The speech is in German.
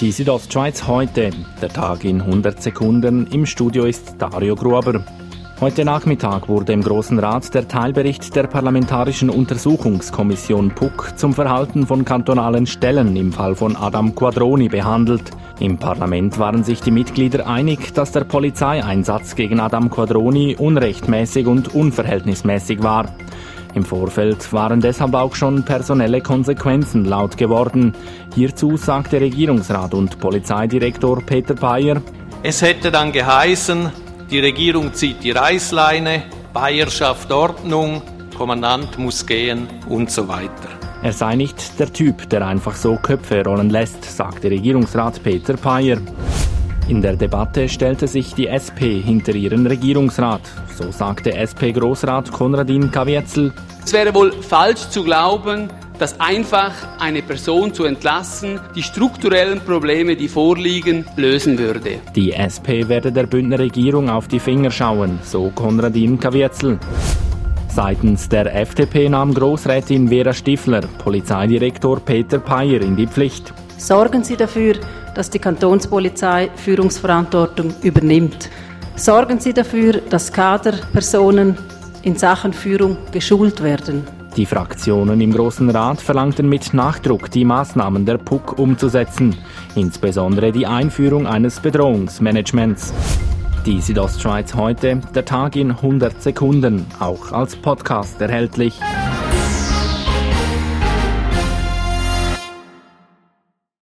Die Südostschweiz heute, der Tag in 100 Sekunden. Im Studio ist Dario Gruber. Heute Nachmittag wurde im Großen Rat der Teilbericht der Parlamentarischen Untersuchungskommission PUC zum Verhalten von kantonalen Stellen im Fall von Adam Quadroni behandelt. Im Parlament waren sich die Mitglieder einig, dass der Polizeieinsatz gegen Adam Quadroni unrechtmäßig und unverhältnismäßig war. Im Vorfeld waren deshalb auch schon personelle Konsequenzen laut geworden. Hierzu sagte Regierungsrat und Polizeidirektor Peter Bayer, es hätte dann geheißen, die Regierung zieht die Reißleine, Bayer schafft Ordnung, Kommandant muss gehen und so weiter. Er sei nicht der Typ, der einfach so Köpfe rollen lässt, sagte Regierungsrat Peter Payer. In der Debatte stellte sich die SP hinter ihren Regierungsrat. So sagte SP-Großrat Konradin Kavietzel. Es wäre wohl falsch zu glauben, dass einfach eine Person zu entlassen die strukturellen Probleme, die vorliegen, lösen würde. Die SP werde der Bündner Regierung auf die Finger schauen, so Konradin Kavietzel. Seitens der FDP nahm Großrätin Vera Stifler Polizeidirektor Peter Payer in die Pflicht. Sorgen Sie dafür, dass die Kantonspolizei Führungsverantwortung übernimmt. Sorgen Sie dafür, dass Kaderpersonen in Sachen Führung geschult werden. Die Fraktionen im Großen Rat verlangten mit Nachdruck, die Maßnahmen der PUC umzusetzen, insbesondere die Einführung eines Bedrohungsmanagements. Die Südostschweiz heute, der Tag in 100 Sekunden, auch als Podcast erhältlich.